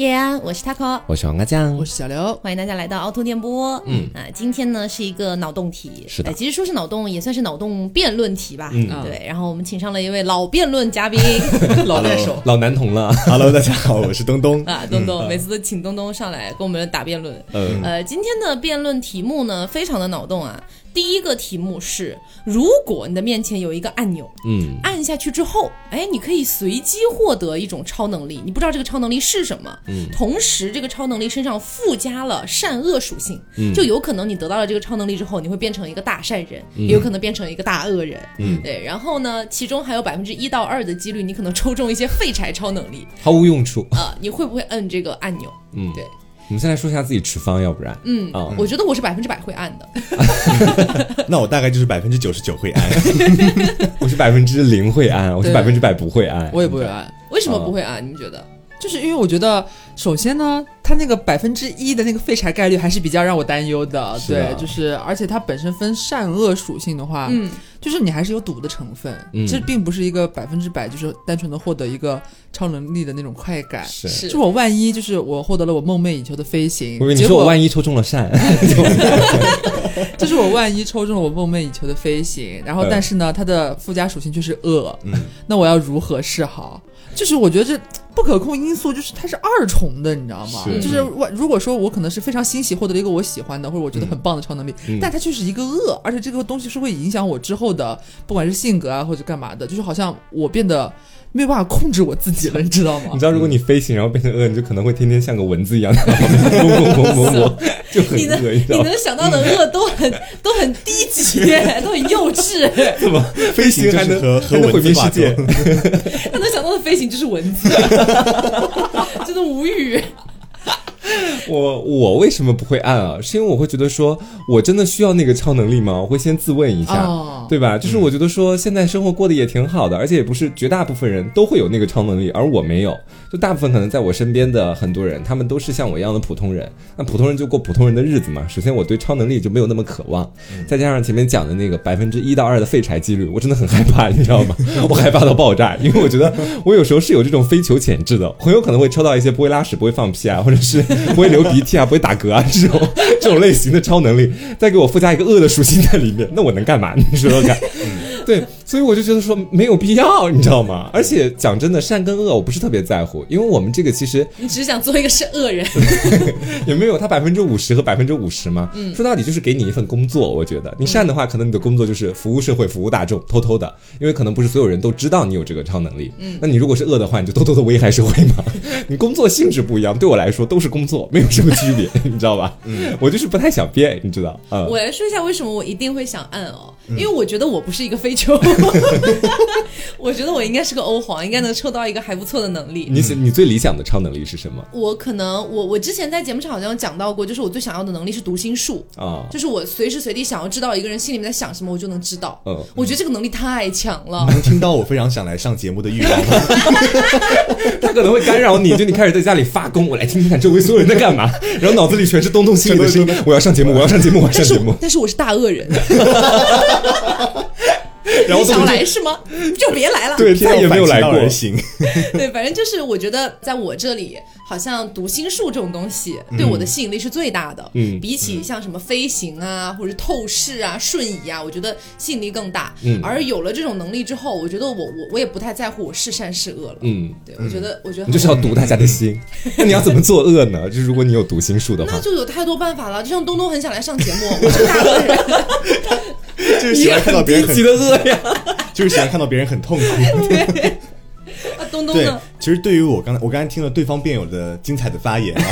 叶安，我是 taco，我是黄阿酱，我是小刘，欢迎大家来到凹凸电波。嗯啊，今天呢是一个脑洞题，是的，其实说是脑洞，也算是脑洞辩论题吧。嗯，对。然后我们请上了一位老辩论嘉宾，老辩手，老男童了。Hello，大家好，我是东东 啊，东东，每次都请东东上来跟我们打辩论。嗯，呃，今天的辩论题目呢，非常的脑洞啊。第一个题目是：如果你的面前有一个按钮，嗯，按下去之后，哎，你可以随机获得一种超能力，你不知道这个超能力是什么，嗯，同时这个超能力身上附加了善恶属性，嗯，就有可能你得到了这个超能力之后，你会变成一个大善人，也有可能变成一个大恶人，嗯，对，然后呢，其中还有百分之一到二的几率，你可能抽中一些废柴超能力，毫无用处。啊，你会不会摁这个按钮？嗯，对。我们先来说一下自己持方，要不然，嗯啊，我觉得我是百分之百会按的，那我大概就是百分之九十九会按，我是百分之零会按，我是百分之百不会按，我也不会按，为什么不会按？你们觉得？就是因为我觉得，首先呢，它那个百分之一的那个废柴概率还是比较让我担忧的。对，就是而且它本身分善恶属性的话，嗯，就是你还是有赌的成分，这并不是一个百分之百就是单纯的获得一个超能力的那种快感。是，就我万一就是我获得了我梦寐以求的飞行，你说我万一抽中了善，就是我万一抽中了我梦寐以求的飞行，然后但是呢，它的附加属性就是恶，那我要如何是好？就是我觉得这不可控因素，就是它是二重的，你知道吗？就是我如果说我可能是非常欣喜获得了一个我喜欢的或者我觉得很棒的超能力，但它却是一个恶，而且这个东西是会影响我之后的，不管是性格啊或者干嘛的，就是好像我变得。没有办法控制我自己了，你知道吗？你知道，如果你飞行然后变成恶，你就可能会天天像个蚊子一样在旁边嗡嗡嗡嗡嗡，就很恶你能想到的恶都很都很低级，都很幼稚。怎么飞行还能和和毁灭世界？他能想到的飞行就是蚊子，真的无语。我我为什么不会按啊？是因为我会觉得说，我真的需要那个超能力吗？我会先自问一下，对吧？就是我觉得说，现在生活过得也挺好的，而且也不是绝大部分人都会有那个超能力，而我没有。就大部分可能在我身边的很多人，他们都是像我一样的普通人。那普通人就过普通人的日子嘛。首先，我对超能力就没有那么渴望，再加上前面讲的那个百分之一到二的废柴几率，我真的很害怕，你知道吗？我害怕到爆炸，因为我觉得我有时候是有这种非求潜质的，很有可能会抽到一些不会拉屎、不会放屁啊，或者是 不会流鼻涕啊、不会打嗝啊这种 这种类型的超能力，再给我附加一个恶的属性在里面，那我能干嘛？你说说看。对，所以我就觉得说没有必要，你知道吗？而且讲真的，善跟恶我不是特别在乎，因为我们这个其实你只是想做一个是恶人，也没有他百分之五十和百分之五十嘛。嗯，说到底就是给你一份工作，我觉得你善的话，可能你的工作就是服务社会、服务大众，偷偷的，因为可能不是所有人都知道你有这个超能力。嗯，那你如果是恶的话，你就偷偷的危害社会嘛。你工作性质不一样，对我来说都是工作，没有什么区别，你知道吧？嗯，我就是不太想变，你知道？嗯，我来说一下为什么我一定会想按哦，因为我觉得我不是一个非球。我觉得我应该是个欧皇，应该能抽到一个还不错的能力。你你最理想的超能力是什么？我可能我我之前在节目上好像讲到过，就是我最想要的能力是读心术啊，就是我随时随地想要知道一个人心里面在想什么，我就能知道。嗯，我觉得这个能力太强了。能听到我非常想来上节目的欲望。他可能会干扰你，就你开始在家里发功，我来听听看周围所有人在干嘛，然后脑子里全是东东心里的声音。我要上节目，我要上节目，我要上节目。但是我是大恶人。然后想来是吗？就别来了。对，再也没有来过。行。对，反正就是我觉得在我这里，好像读心术这种东西对我的吸引力是最大的。嗯。比起像什么飞行啊，或者透视啊、瞬移啊，我觉得吸引力更大。嗯。而有了这种能力之后，我觉得我我我也不太在乎我是善是恶了。嗯。对，我觉得我觉得你就是要读大家的心。那你要怎么作恶呢？就是如果你有读心术的话，那就有太多办法了。就像东东很想来上节目，我是大恶人。就是喜欢看到别人很的恶呀，就是喜欢看到别人很痛苦。啊，东东呢？其实对于我刚才，我刚才听了对方辩友的精彩的发言啊，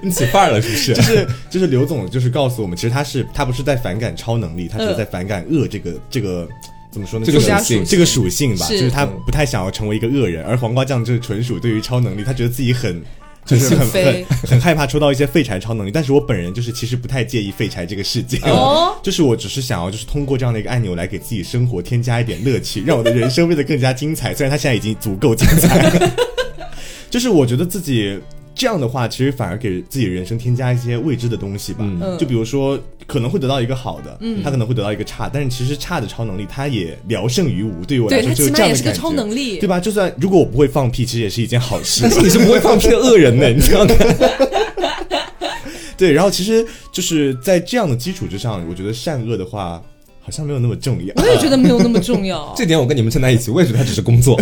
你起范儿了是不是？就是就是刘总就是告诉我们，其实他是他不是在反感超能力，他只是在反感恶这个这个怎么说呢？这个属性这个属性吧，就是他不太想要成为一个恶人，而黄瓜酱就是纯属对于超能力，他觉得自己很。就是很很很害怕抽到一些废柴超能力，但是我本人就是其实不太介意废柴这个事件，就是我只是想要就是通过这样的一个按钮来给自己生活添加一点乐趣，让我的人生变得更加精彩。虽然他现在已经足够精彩了，就是我觉得自己。这样的话，其实反而给自己人生添加一些未知的东西吧。就比如说，可能会得到一个好的，他可能会得到一个差，但是其实差的超能力，他也聊胜于无。对于我来说，就是这样的感觉，对吧？就算如果我不会放屁，其实也是一件好事。但 是你是不会放屁的恶人呢，你知道吗？对，然后其实就是在这样的基础之上，我觉得善恶的话。好像没有那么重要，我也觉得没有那么重要。这点我跟你们站在一起，我也觉得它只是工作。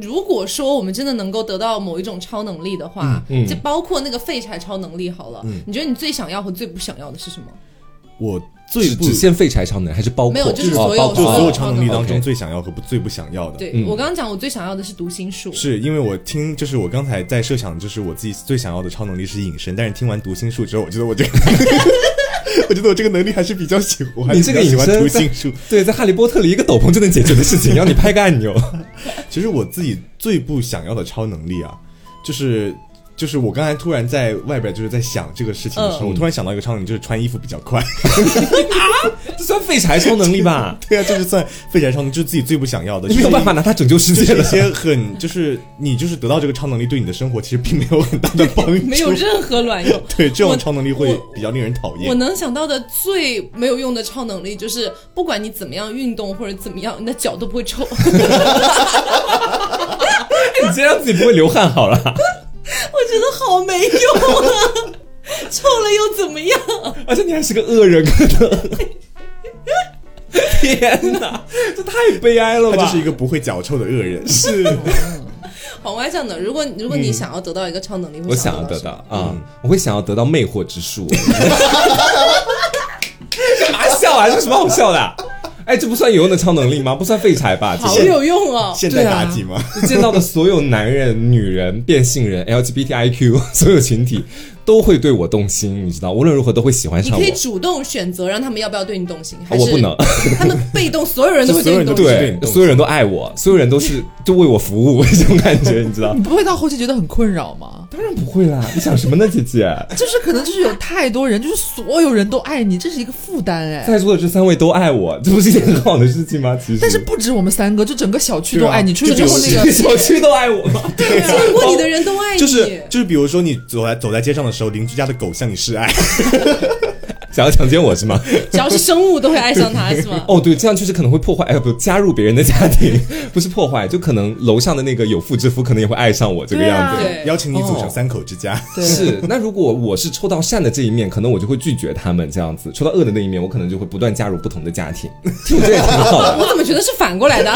如果说我们真的能够得到某一种超能力的话，就包括那个废柴超能力好了。你觉得你最想要和最不想要的是什么？我最只限废柴超能，还是包括没有，就是所有所有超能力当中最想要和不最不想要的。对我刚刚讲，我最想要的是读心术，是因为我听就是我刚才在设想，就是我自己最想要的超能力是隐身，但是听完读心术之后，我觉得我这个。我觉得我这个能力还是比较喜欢。你这个喜欢读心术，对，在哈利波特里一个斗篷就能解决的事情，要你拍个按钮。其实我自己最不想要的超能力啊，就是。就是我刚才突然在外边就是在想这个事情的时候，我突然想到一个超能力，就是穿衣服比较快。啊，这算废柴超能力吧？对啊，这是算废柴超能力，就是自己最不想要的。你没有办法拿它拯救世界。一些很就是你就是得到这个超能力，对你的生活其实并没有很大的帮助，没有任何卵用。对，这种超能力会比较令人讨厌。我能想到的最没有用的超能力，就是不管你怎么样运动或者怎么样，你的脚都不会臭。你先让自己不会流汗好了。我觉得好没用啊，臭了又怎么样？而且你还是个恶人，可能。天哪，这太悲哀了吧！他就是一个不会脚臭的恶人。是。黄歪酱的，如果如果你想要得到一个超能力，我想要得到啊，我会想要得到魅惑之术。干 嘛笑啊？这什么好笑的？哎，这不算有用的超能力吗？不算废柴吧？好有用哦！现在妲己吗？见到的所有男人、女人、变性人、LGBTIQ 所有群体。都会对我动心，你知道，无论如何都会喜欢上我。你可以主动选择让他们要不要对你动心，还是我不能？他们被动，所有人都会对你动心，对，所有人都爱我，所有人都是就为我服务，这种感觉，你知道？你不会到后期觉得很困扰吗？当然不会啦！你想什么呢，姐姐？就是可能就是有太多人，就是所有人都爱你，这是一个负担哎。在座的这三位都爱我，这不是一件很好的事情吗？其实，但是不止我们三个，就整个小区都爱你。出去之后，那个小区都爱我吗？对啊，见过你的人都爱你。就是就是，比如说你走在走在街上的时候，邻居家的狗。向你示爱，想要强奸我是吗？只要是生物都会爱上他，是吗？哦，对，这样确实可能会破坏，哎，不加入别人的家庭，不是破坏，就可能楼上的那个有妇之夫可能也会爱上我这个样子，邀请你组成三口之家。是，那如果我是抽到善的这一面，可能我就会拒绝他们这样子；抽到恶的那一面，我可能就会不断加入不同的家庭。我觉得也挺好的。我怎么觉得是反过来的？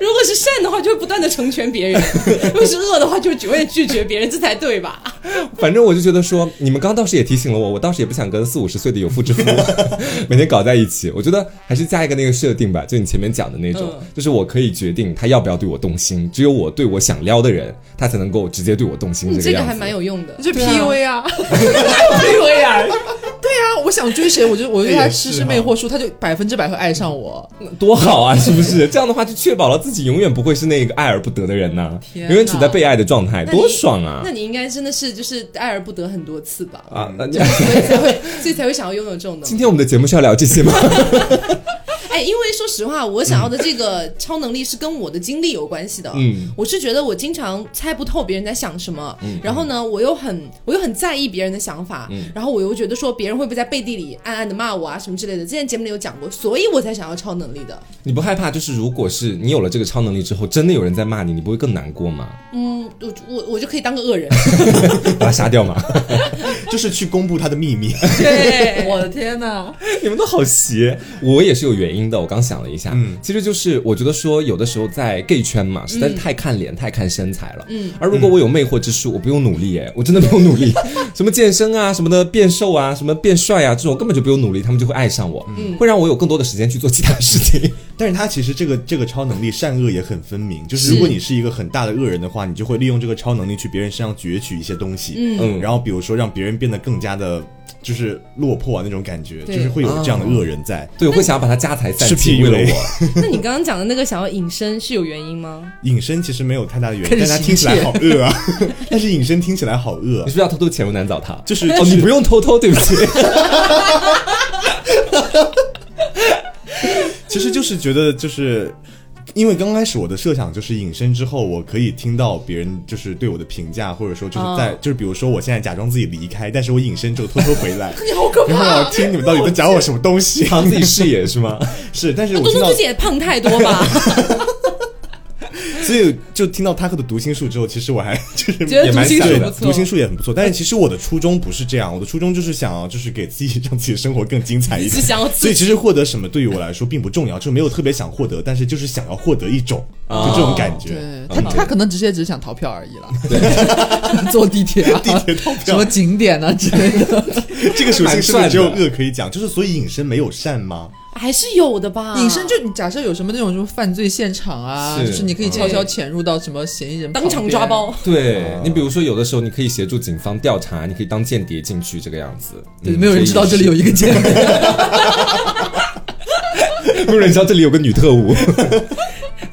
如果是善的话，就会不断的成全别人；如果是恶的话，就永远拒绝别人，这才对吧？反正我就觉得说，你们刚倒是也提醒了我，我倒是也不想跟四五十岁的有妇之夫 每天搞在一起。我觉得还是加一个那个设定吧，就你前面讲的那种，就是我可以决定他要不要对我动心，只有我对我想撩的人，他才能够直接对我动心。这个还蛮有用的，就 PUA 啊，PUA 啊，对啊，我想追谁，我就我对他施施魅惑术，他就百分之百会爱上我，多好啊，是不是？这样的话就确保了自己永远不会是那个爱而不得的人呢，永远处在被爱的状态，多爽啊！那你应该真的是就是爱而不得很多次吧？啊，那 所以才会，所以才会想要拥有这种能力。今天我们的节目是要聊这些吗？哎，因为说实话，我想要的这个超能力是跟我的经历有关系的。嗯，我是觉得我经常猜不透别人在想什么，嗯然后呢，我又很我又很在意别人的想法，嗯然后我又觉得说别人会不会在背地里暗暗的骂我啊什么之类的。之前节目里有讲过，所以我才想要超能力的。你不害怕？就是如果是你有了这个超能力之后，真的有人在骂你，你不会更难过吗？嗯，我我我就可以当个恶人，把他杀掉吗？就是去公布他的秘密。对，我的天哪，你们都好邪！我也是有原因的。我刚想了一下，嗯，其实就是我觉得说，有的时候在 gay 圈嘛，实在是太看脸、太看身材了。嗯，而如果我有魅惑之术，我不用努力，哎，我真的不用努力，什么健身啊，什么的变瘦啊，什么变帅啊，这种根本就不用努力，他们就会爱上我，嗯，会让我有更多的时间去做其他事情。但是他其实这个这个超能力善恶也很分明，就是如果你是一个很大的恶人的话，你就会利用这个超能力去别人身上攫取一些东西，嗯，然后比如说让别人变得更加的。就是落魄啊那种感觉，就是会有这样的恶人在，对，我会想要把他家财散尽为了我。那你刚刚讲的那个想要隐身是有原因吗？隐身其实没有太大的原因，但他听起来好恶啊。但是隐身听起来好恶，你是不是要偷偷潜入男澡堂？就是哦，你不用偷偷，对不起。其实就是觉得就是。因为刚开始我的设想就是隐身之后，我可以听到别人就是对我的评价，或者说就是在就是比如说我现在假装自己离开，但是我隐身之后偷偷回来，你好可怕！然后我听你们到底在讲我什么东西，藏自己视野是吗？是，但是我东东自己也胖太多吧。所以就听到他克的读心术之后，其实我还 就是觉得读心术不错，读心术也很不错。但是其实我的初衷不是这样，我的初衷就是想要就是给自己让自己的生活更精彩一点。所以其实获得什么对于我来说并不重要，就没有特别想获得，但是就是想要获得一种就这种感觉。对他他可能直接只是想逃票而已了。对，坐地铁啊，地铁逃票，什么景点啊之类的。这个属性是不是只有恶可以讲？就是所以隐身没有善吗？还是有的吧。隐身就你假设有什么那种什么犯罪现场啊，就是你可以悄悄潜入到什么嫌疑人当场抓包。对你比如说有的时候你可以协助警方调查，你可以当间谍进去这个样子。对，没有人知道这里有一个间谍。没有人知道这里有个女特务。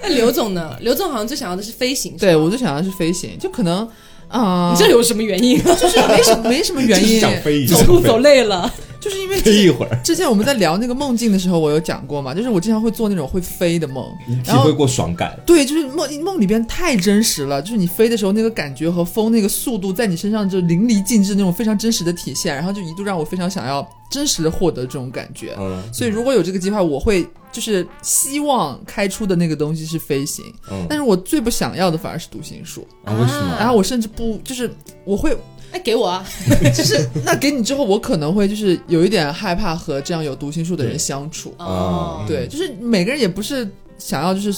那刘总呢？刘总好像最想要的是飞行。对我最想要的是飞行，就可能啊，你这有什么原因？就是没什么没什么原因，想飞，走路走累了。就是因为飞 一会儿。之前我们在聊那个梦境的时候，我有讲过嘛，就是我经常会做那种会飞的梦，体会过爽感。对，就是梦梦里边太真实了，就是你飞的时候那个感觉和风那个速度在你身上就淋漓尽致那种非常真实的体现，然后就一度让我非常想要真实的获得这种感觉。嗯，所以如果有这个计划，我会就是希望开出的那个东西是飞行。嗯，但是我最不想要的反而是读心术啊？为什么？然后我甚至不就是我会。哎，给我啊！就是那给你之后，我可能会就是有一点害怕和这样有读心术的人相处。哦，对，就是每个人也不是想要就是。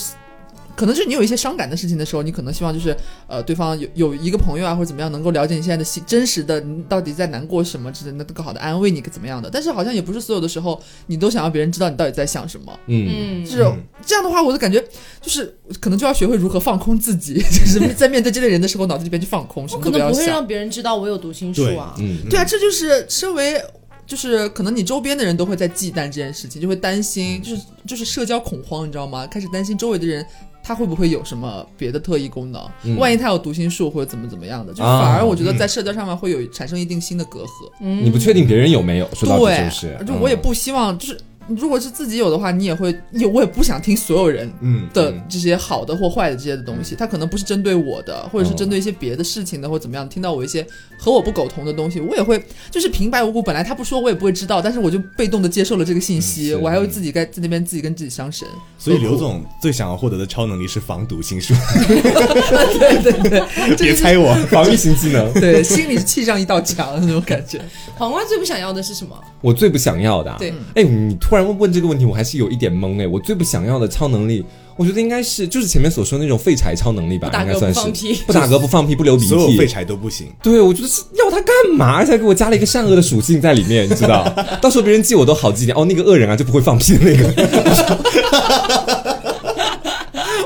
可能就是你有一些伤感的事情的时候，你可能希望就是呃，对方有有一个朋友啊，或者怎么样，能够了解你现在的心真实的，你到底在难过什么，之类的，更好的安慰你怎么样的。但是好像也不是所有的时候，你都想要别人知道你到底在想什么。嗯，就是这样的话，我就感觉就是可能就要学会如何放空自己，就是在面对这类人的时候，脑子里边去放空，什么都不要想。不会让别人知道我有读心术啊。嗯，对啊，这就是身为。就是可能你周边的人都会在忌惮这件事情，就会担心，就是就是社交恐慌，你知道吗？开始担心周围的人他会不会有什么别的特异功能，万一他有读心术或者怎么怎么样的，就反而我觉得在社交上面会有产生一定新的隔阂。你不确定别人有没有，说到底就是，就我也不希望就是。如果是自己有的话，你也会有。我也不想听所有人的这些好的或坏的这些的东西。他可能不是针对我的，或者是针对一些别的事情的，或怎么样。听到我一些和我不苟同的东西，我也会就是平白无故。本来他不说，我也不会知道。但是我就被动的接受了这个信息，我还会自己在在那边自己跟自己伤神。所以刘总最想要获得的超能力是防毒心术。对对对，别猜我 防御型技能。对，心里是砌上一道墙的那种感觉。黄瓜最不想要的是什么？我最不想要的。对，哎，你突然问这个问题，我还是有一点懵哎。我最不想要的超能力，我觉得应该是就是前面所说那种废柴超能力吧，应该算是不打嗝不放屁不流鼻涕，所有废柴都不行。对，我觉得是要他干嘛？而且还给我加了一个善恶的属性在里面，你知道？到时候别人记我都好记点。哦，那个恶人啊，就不会放屁的那个。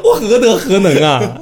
我何德何能啊？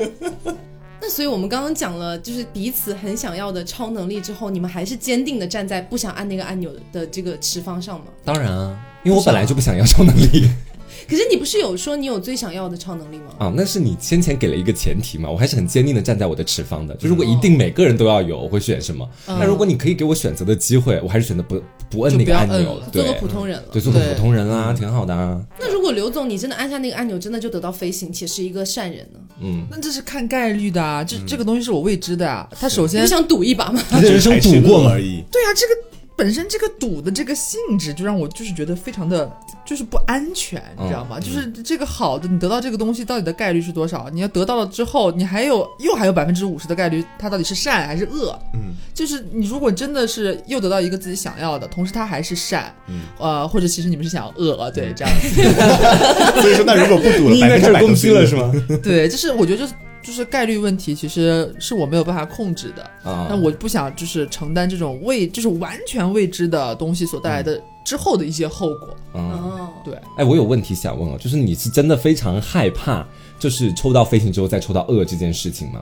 那所以，我们刚刚讲了，就是彼此很想要的超能力之后，你们还是坚定的站在不想按那个按钮的这个持方上吗？当然啊，因为我本来就不想要超能力。可是你不是有说你有最想要的超能力吗？啊，那是你先前给了一个前提嘛，我还是很坚定的站在我的持方的。就如果一定每个人都要有，我会选什么？那如果你可以给我选择的机会，我还是选择不不摁那个按钮，做个普通人了。对，做个普通人啊，挺好的啊。那如果刘总你真的按下那个按钮，真的就得到飞行，且是一个善人呢？嗯，那这是看概率的啊，这这个东西是我未知的啊。他首先想赌一把吗？人生赌过而已。对啊，这个。本身这个赌的这个性质就让我就是觉得非常的就是不安全，你知道吗？就是这个好的，你得到这个东西到底的概率是多少？你要得到了之后，你还有又还有百分之五十的概率，它到底是善还是恶？嗯，就是你如果真的是又得到一个自己想要的，同时它还是善，呃，或者其实你们是想要恶，对，这样子。所以说，那如果不赌了，百分之百攻击了是吗？对，就是我觉得。就是概率问题，其实是我没有办法控制的啊。那我不想就是承担这种未，就是完全未知的东西所带来的之后的一些后果。哦，对。哎，我有问题想问哦，就是你是真的非常害怕，就是抽到飞行之后再抽到恶这件事情吗？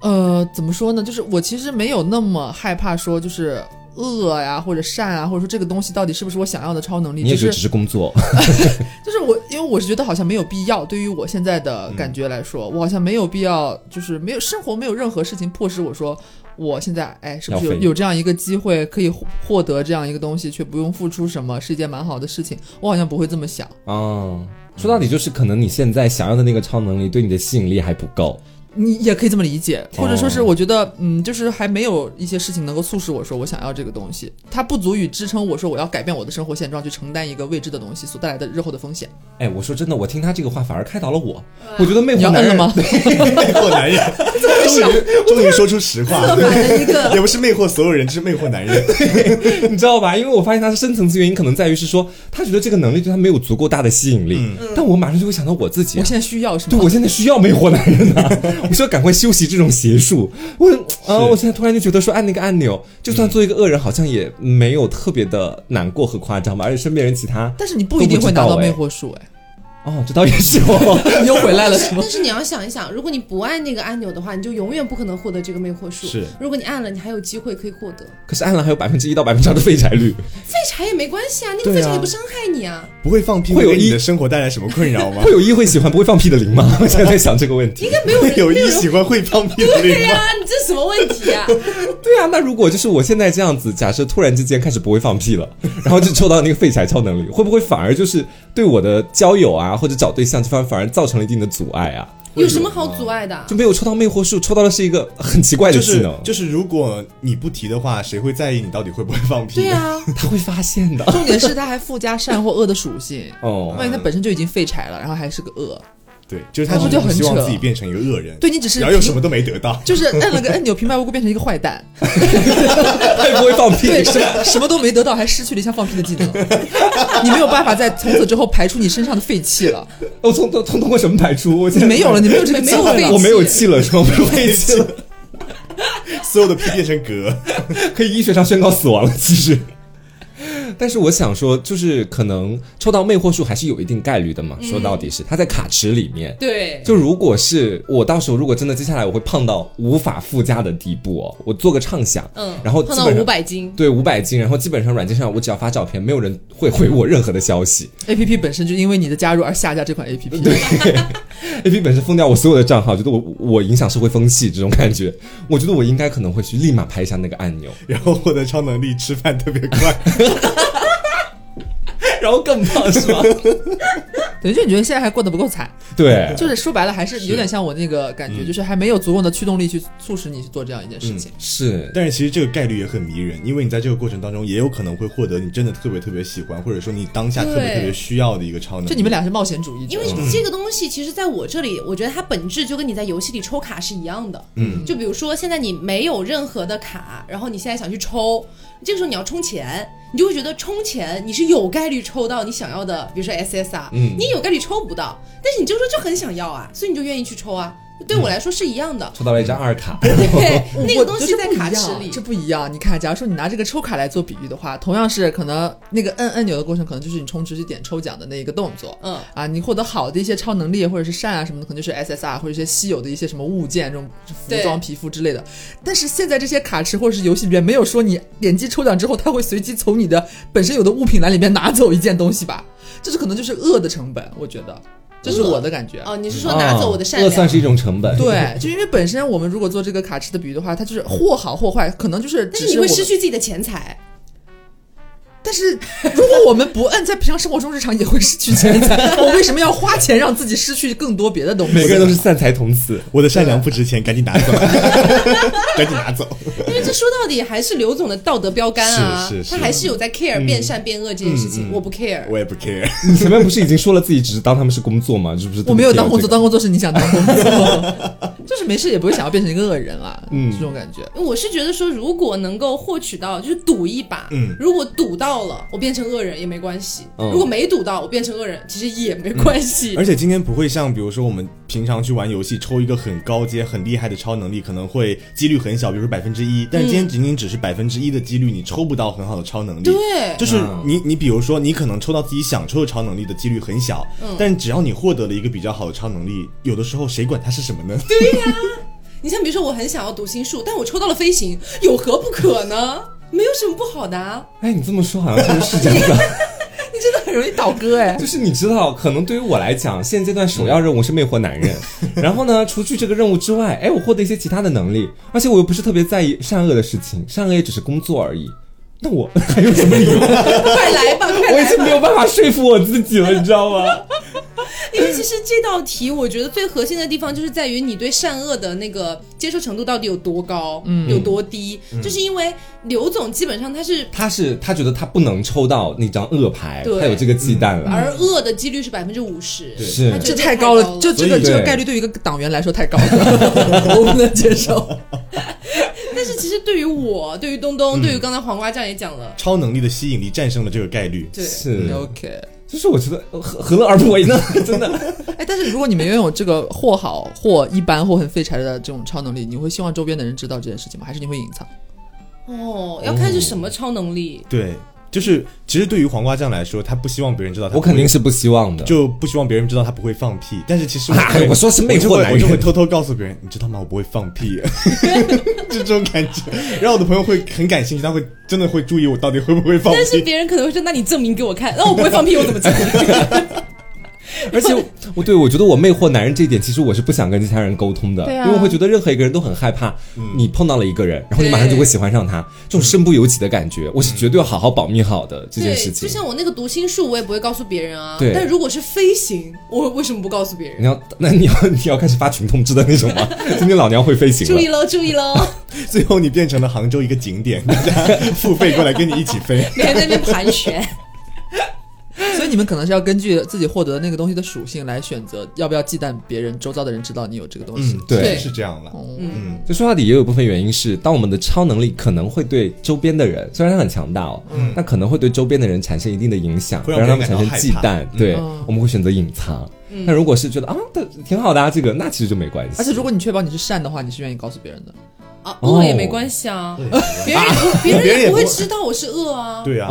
呃，怎么说呢？就是我其实没有那么害怕，说就是。恶呀，或者善啊，或者说这个东西到底是不是我想要的超能力？你也觉得只是工作？就是我，因为我是觉得好像没有必要。对于我现在的感觉来说，我好像没有必要，就是没有生活没有任何事情迫使我说，我现在哎，是不是有有这样一个机会可以获得这样一个东西，却不用付出什么，是一件蛮好的事情。我好像不会这么想。哦，说到底就是可能你现在想要的那个超能力对你的吸引力还不够。你也可以这么理解，或者说是我觉得，嗯，就是还没有一些事情能够促使我说我想要这个东西，它不足以支撑我说我要改变我的生活现状，去承担一个未知的东西所带来的日后的风险。哎，我说真的，我听他这个话反而开导了我。我觉得魅惑男人吗？魅惑男人，终于终于说出实话，也不是魅惑所有人，是魅惑男人，你知道吧？因为我发现他的深层次原因可能在于是说，他觉得这个能力对他没有足够大的吸引力。但我马上就会想到我自己，我现在需要什么？对我现在需要魅惑男人呢？我说赶快休息这种邪术。我啊，我现在突然就觉得说按那个按钮，就算做一个恶人，好像也没有特别的难过和夸张吧。而且身边人其他，但是你不一定会拿到魅惑术哎。哦，这倒也是哦，又回来了是吗？但是你要想一想，如果你不按那个按钮的话，你就永远不可能获得这个魅惑术。是，如果你按了，你还有机会可以获得。可是按了还有百分之一到百分之二的废柴率。废柴也没关系啊，那个废柴也不伤害你啊。不会放屁会给你的生活带来什么困扰吗？会有一会喜欢不会放屁的零吗？我现在在想这个问题。应该没有 有一喜欢会放屁的零。对呀，你这什么问题啊？对啊，那如果就是我现在这样子，假设突然之间开始不会放屁了，然后就抽到那个废柴超能力，会不会反而就是对我的交友啊或者找对象？反反而造成了一定的阻碍啊！有什么好阻碍的？就没有抽到魅惑术，抽到的是一个很奇怪的技能。就是如果你不提的话，谁会在意你到底会不会放屁？对啊，他会发现的。重点是他还附加善或恶的属性哦，万一他本身就已经废柴了，然后还是个恶。对，就是他就很希望自己变成一个恶人。对你只是然后又什么都没得到，就是按了个按钮，平白无故变成一个坏蛋。他也不会放屁，对，什么什么都没得到，还失去了一项放屁的技能。你没有办法在从此之后排出你身上的废气了。我从从通过什么排出？你没有了，你没有这个没有废我没有气了，是吗？没有废气了，所有的屁变成嗝，可以医学上宣告死亡了。其实。但是我想说，就是可能抽到魅惑术还是有一定概率的嘛。说到底是他在卡池里面，对，就如果是我到时候如果真的接下来我会胖到无法附加的地步哦，我做个畅想，嗯，然后胖到五百斤，对，五百斤，然后基本上软件上我只要发照片，没有人会回我任何的消息。A P P 本身就因为你的加入而下架这款 A P P，对，A P P 本身封掉我所有的账号，觉得我我影响社会风气这种感觉，我觉得我应该可能会去立马拍一下那个按钮，然后获得超能力，吃饭特别快。然后更胖是吗？等于就你觉得现在还过得不够惨？对，就是说白了还是有点像我那个感觉，就是还没有足够的驱动力去促使你去做这样一件事情。是，但是其实这个概率也很迷人，因为你在这个过程当中也有可能会获得你真的特别特别喜欢，或者说你当下特别特别需要的一个超能。就你们俩是冒险主义，因为这个东西其实在我这里，我觉得它本质就跟你在游戏里抽卡是一样的。嗯，就比如说现在你没有任何的卡，然后你现在想去抽，这个时候你要充钱。你就会觉得充钱你是有概率抽到你想要的，比如说 SSR，嗯，你有概率抽不到，但是你这时候就很想要啊，所以你就愿意去抽啊。对我来说是一样的，抽到了一张二卡，对，那个东西在卡池里，这不一样。你看，假如说你拿这个抽卡来做比喻的话，同样是可能那个摁按钮的过程，可能就是你充值去点抽奖的那一个动作，嗯啊，你获得好的一些超能力或者是善啊什么的，可能就是 SSR 或者一些稀有的一些什么物件，这种服装、皮肤之类的。但是现在这些卡池或者是游戏里面没有说你点击抽奖之后，它会随机从你的本身有的物品栏里面拿走一件东西吧？这是可能就是恶的成本，我觉得。这是我的感觉哦，你是说拿走我的善良？这算是一种成本。对，就因为本身我们如果做这个卡池的比喻的话，它就是或好或坏，可能就是。但是你会失去自己的钱财。但是如果我们不摁，在平常生活中日常也会失去钱财。我为什么要花钱让自己失去更多别的东西？每个人都是散财童子，我的善良不值钱，赶紧拿走，赶紧拿走。因为这说到底还是刘总的道德标杆啊，是是，他还是有在 care 变善变恶这件事情。我不 care，我也不 care。你前面不是已经说了自己只是当他们是工作吗？是不是？我没有当工作，当工作是你想当工作，就是没事也不会想要变成一个恶人啦。嗯，这种感觉。我是觉得说，如果能够获取到，就是赌一把。嗯，如果赌到了，我变成。恶人也没关系，如果没赌到我变成恶人，其实也没关系。而且今天不会像，比如说我们平常去玩游戏，抽一个很高阶、很厉害的超能力，可能会几率很小，比如说百分之一。但是今天仅仅只是百分之一的几率，你抽不到很好的超能力。对，就是你，你比如说，你可能抽到自己想抽的超能力的几率很小，但只要你获得了一个比较好的超能力，有的时候谁管它是什么呢？对呀，你像比如说，我很想要读心术，但我抽到了飞行，有何不可呢？没有什么不好的啊！哎，你这么说好像是这样的。你真的很容易倒戈哎。就是你知道，可能对于我来讲，现阶段首要任务是魅惑男人。然后呢，除去这个任务之外，哎，我获得一些其他的能力，而且我又不是特别在意善恶的事情，善恶也只是工作而已。那我还有什么理由？快来吧！我已经没有办法说服我自己了，你知道吗？因为其实这道题，我觉得最核心的地方就是在于你对善恶的那个接受程度到底有多高，嗯，有多低。就是因为刘总基本上他是他是他觉得他不能抽到那张恶牌，他有这个忌惮了。而恶的几率是百分之五十，是。这太高了，就这个这个概率对于一个党员来说太高了，我不能接受。但是其实对于我，对于东东，对于刚才黄瓜酱也讲了，超能力的吸引力战胜了这个概率，对，是。OK。就是我觉得何何乐而不为呢？真的。哎，但是如果你们拥有这个或好或一般或很废柴的这种超能力，你会希望周边的人知道这件事情吗？还是你会隐藏？哦，要看是什么超能力。对。就是，其实对于黄瓜酱来说，他不希望别人知道他。我肯定是不希望的，就不希望别人知道他不会放屁。但是其实我 说是魅惑男人，我就会偷偷告诉别人，你知道吗？我不会放屁，就这种感觉。然后我的朋友会很感兴趣，他会真的会注意我到底会不会放屁。但是别人可能会说，那你证明给我看，那我不会放屁，我怎么证明？而且我对我觉得我魅惑男人这一点，其实我是不想跟其他人沟通的，因为我会觉得任何一个人都很害怕，你碰到了一个人，然后你马上就会喜欢上他，这种身不由己的感觉，我是绝对要好好保密好的这件事情。就像我那个读心术，我也不会告诉别人啊。对。但如果是飞行，我为什么不告诉别人？你要那你要你要开始发群通知的那种吗？今天老娘会飞行，注意喽，注意喽。最后你变成了杭州一个景点，大家付费过来跟你一起飞，你还在那边盘旋。所以你们可能是要根据自己获得的那个东西的属性来选择要不要忌惮别人周遭的人知道你有这个东西。对，是这样的。嗯，就说到底也有一部分原因是，当我们的超能力可能会对周边的人，虽然他很强大哦，嗯，那可能会对周边的人产生一定的影响，会让他们产生忌惮。对，我们会选择隐藏。那如果是觉得啊，挺好的啊，这个那其实就没关系。而且如果你确保你是善的话，你是愿意告诉别人的。啊，饿也没关系啊，别人 别人也不会知道我是饿啊。对啊，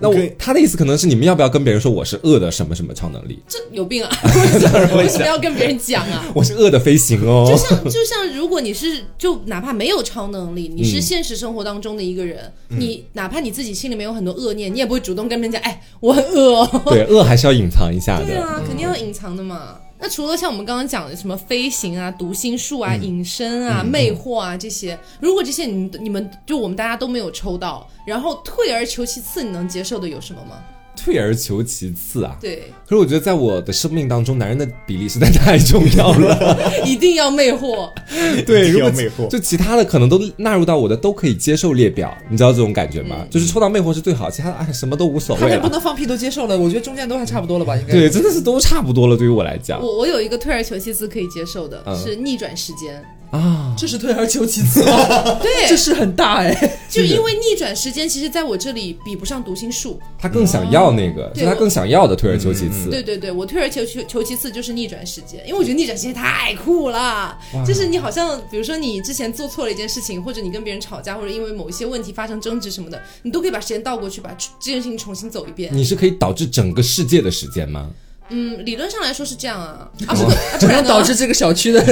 那我他的意思可能是你们要不要跟别人说我是饿的什么什么超能力？这有病啊！为什么要跟别人讲啊？我是饿的飞行哦。就像就像如果你是就哪怕没有超能力，你是现实生活当中的一个人，你哪怕你自己心里面有很多恶念，你也不会主动跟别人讲，哎，我很恶。对，饿还是要隐藏一下的。对啊，肯定要隐藏的嘛。那除了像我们刚刚讲的什么飞行啊、读心术啊、隐身啊、魅惑啊这些，如果这些你你们就我们大家都没有抽到，然后退而求其次，你能接受的有什么吗？退而求其次啊，对。可是我觉得在我的生命当中，男人的比例实在太重要了，一定要魅惑。对，要魅惑。就其他的可能都纳入到我的都可以接受列表，你知道这种感觉吗？就是抽到魅惑是最好，其他的哎什么都无所谓了。不能放屁都接受了，我觉得中间都还差不多了吧？应该对，真的是都差不多了。对于我来讲，我我有一个退而求其次可以接受的是逆转时间。啊，这是退而求其次，对，这是很大哎。就因为逆转时间，其实在我这里比不上读心术。他更想要那个，是他更想要的退而求其次。对对对，我退而求求求其次就是逆转时间，因为我觉得逆转时间太酷了。就是你好像，比如说你之前做错了一件事情，或者你跟别人吵架，或者因为某一些问题发生争执什么的，你都可以把时间倒过去，把这件事情重新走一遍。你是可以导致整个世界的时间吗？嗯，理论上来说是这样啊，啊，不啊，不能导致这个小区的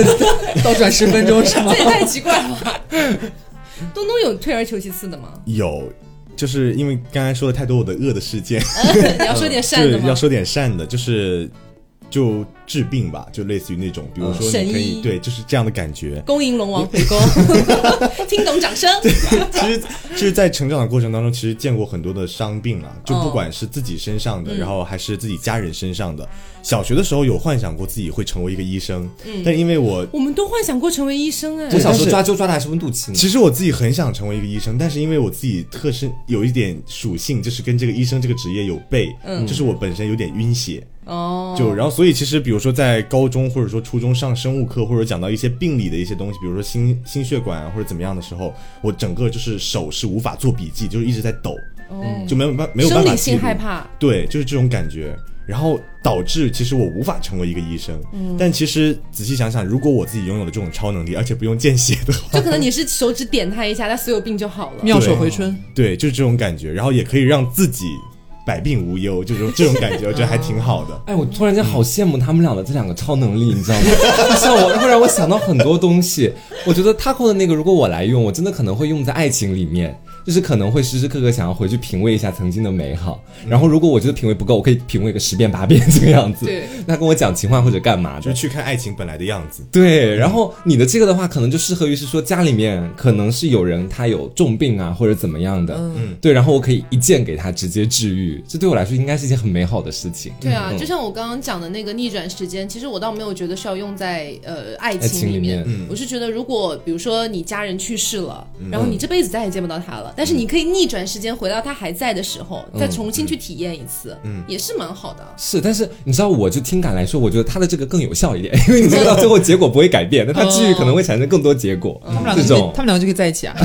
倒转十分钟是吗？这也太奇怪了吧！东东有退而求其次的吗？有，就是因为刚才说了太多我的恶的事件，你要说点善的吗？要说点善的，就是就。治病吧，就类似于那种，比如说你可以对，就是这样的感觉。恭迎龙王回宫，听懂掌声。其实，其实，在成长的过程当中，其实见过很多的伤病啊，就不管是自己身上的，然后还是自己家人身上的。小学的时候有幻想过自己会成为一个医生，但因为我我们都幻想过成为医生哎。我小时候抓阄抓的还是温度计。其实我自己很想成为一个医生，但是因为我自己特身有一点属性，就是跟这个医生这个职业有背，就是我本身有点晕血。哦，就然后所以其实比如说在高中或者说初中上生物课或者讲到一些病理的一些东西，比如说心心血管啊或者怎么样的时候，我整个就是手是无法做笔记，就是一直在抖，就没有办没有办法性害怕，对，就是这种感觉，然后导致其实我无法成为一个医生。嗯但其实仔细想想，如果我自己拥有了这种超能力，而且不用见血的话，就可能你是手指点他一下，他所有病就好了，妙手回春。对，就是这种感觉，然后也可以让自己。百病无忧，就是这种感觉，我觉得还挺好的。哎，我突然间好羡慕他们俩的这两个超能力，你知道吗？像我会让我想到很多东西。我觉得 Taco 的那个，如果我来用，我真的可能会用在爱情里面。就是可能会时时刻刻想要回去品味一下曾经的美好。然后如果我觉得品味不够，我可以品味个十遍八遍这个样子。对，那跟我讲情话或者干嘛，就是去看爱情本来的样子。对，然后你的这个的话，可能就适合于是说家里面可能是有人他有重病啊或者怎么样的，嗯，对，然后我可以一键给他直接治愈，这对我来说应该是一件很美好的事情。对啊，就像我刚刚讲的那个逆转时间，其实我倒没有觉得是要用在呃爱情里面，我是觉得如果比如说你家人去世了，然后你这辈子再也见不到他了，但是你可以逆转时间回到他还在的时候，再重新去体验一次，嗯，也是蛮好的。是，但是你知道，我就听感来说，我觉得他的这个更有效一点，因为你知道到最后结果不会改变，那他治愈可能会产生更多结果。他们两个，他们两个就可以在一起啊。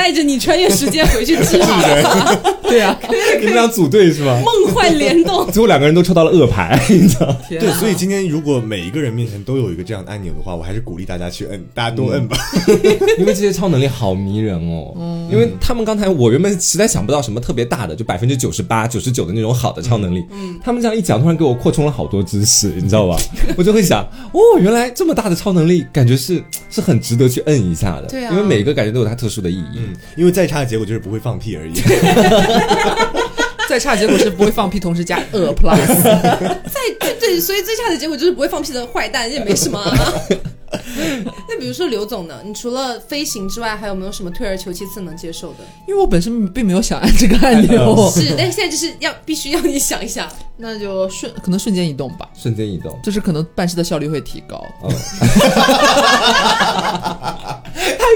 带着你穿越时间回去治了，对啊，你们俩组队是吧？梦幻联动，最后两个人都抽到了恶牌，你知道？对，所以今天如果每一个人面前都有一个这样的按钮的话，我还是鼓励大家去摁，大家多摁吧，因为这些超能力好迷人哦。嗯，因为他们刚才我原本实在想不到什么特别大的，就百分之九十八、九十九的那种好的超能力。嗯，他们这样一讲，突然给我扩充了好多知识，你知道吧？我就会想，哦，原来这么大的超能力，感觉是是很值得去摁一下的。对啊，因为每一个感觉都有它特殊的意义。嗯，因为再差的结果就是不会放屁而已。再差的结果是不会放屁，同时加 a plus。再对对，所以最差的结果就是不会放屁的坏蛋，也没什么。那比如说刘总呢？你除了飞行之外，还有没有什么退而求其次能接受的？因为我本身并没有想按这个按钮。是，但是现在就是要必须要你想一想，那就瞬可能瞬间移动吧。瞬间移动，就是可能办事的效率会提高。太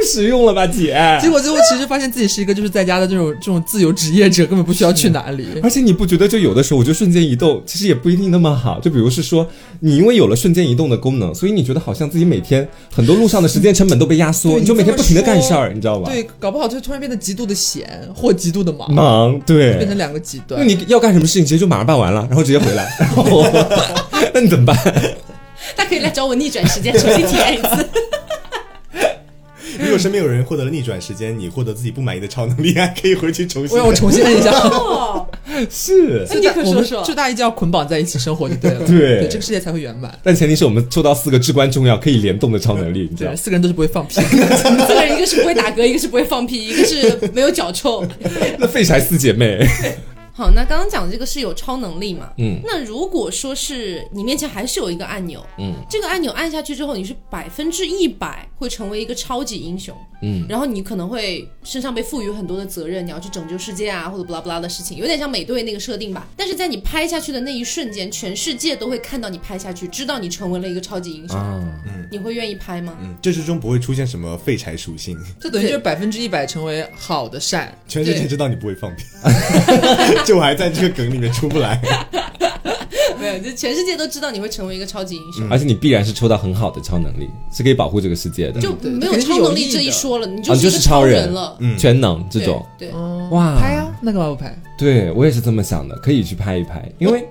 实用了吧，姐！结果最后其实发现自己是一个就是在家的这种这种自由职业者，根本不需要去哪里。而且你不觉得就有的时候，我觉得瞬间移动其实也不一定那么好。就比如是说，你因为有了瞬间移动的功能，所以你觉得好像自己每天很多路上的时间成本都被压缩，你就每天不停的干事儿，你知道吧？对，搞不好就突然变得极度的闲或极度的忙。忙，对，变成两个极端。那你要干什么事情，直接就马上办完了，然后直接回来。然后，那你怎么办？他可以来找我逆转时间，重新体验一次。如果身边有人获得了逆转时间，你获得自己不满意的超能力，还可以回去重新。我要我重新一下。是，那你可说说，就大家一定要捆绑在一起生活就对了。对，这个世界才会圆满。但前提是我们抽到四个至关重要、可以联动的超能力，你知道？四个人都是不会放屁。四个人一个是不会打嗝，一个是不会放屁，一个是没有脚臭。那废柴四姐妹。好，那刚刚讲的这个是有超能力嘛？嗯，那如果说是你面前还是有一个按钮，嗯，这个按钮按下去之后，你是百分之一百会成为一个超级英雄，嗯，然后你可能会身上被赋予很多的责任，你要去拯救世界啊，或者不拉不拉的事情，有点像美队那个设定吧。但是在你拍下去的那一瞬间，全世界都会看到你拍下去，知道你成为了一个超级英雄，嗯，你会愿意拍吗？嗯，这之中不会出现什么废柴属性，这等于就是百分之一百成为好的善，全世界知道你不会放屁，就还在这个梗。里面出不来，没有，就全世界都知道你会成为一个超级英雄，而且你必然是抽到很好的超能力，是可以保护这个世界的，就没有超能力这一说了，你就是超人了，全能这种，对，哇，拍啊，那干嘛不拍？对我也是这么想的，可以去拍一拍，因为。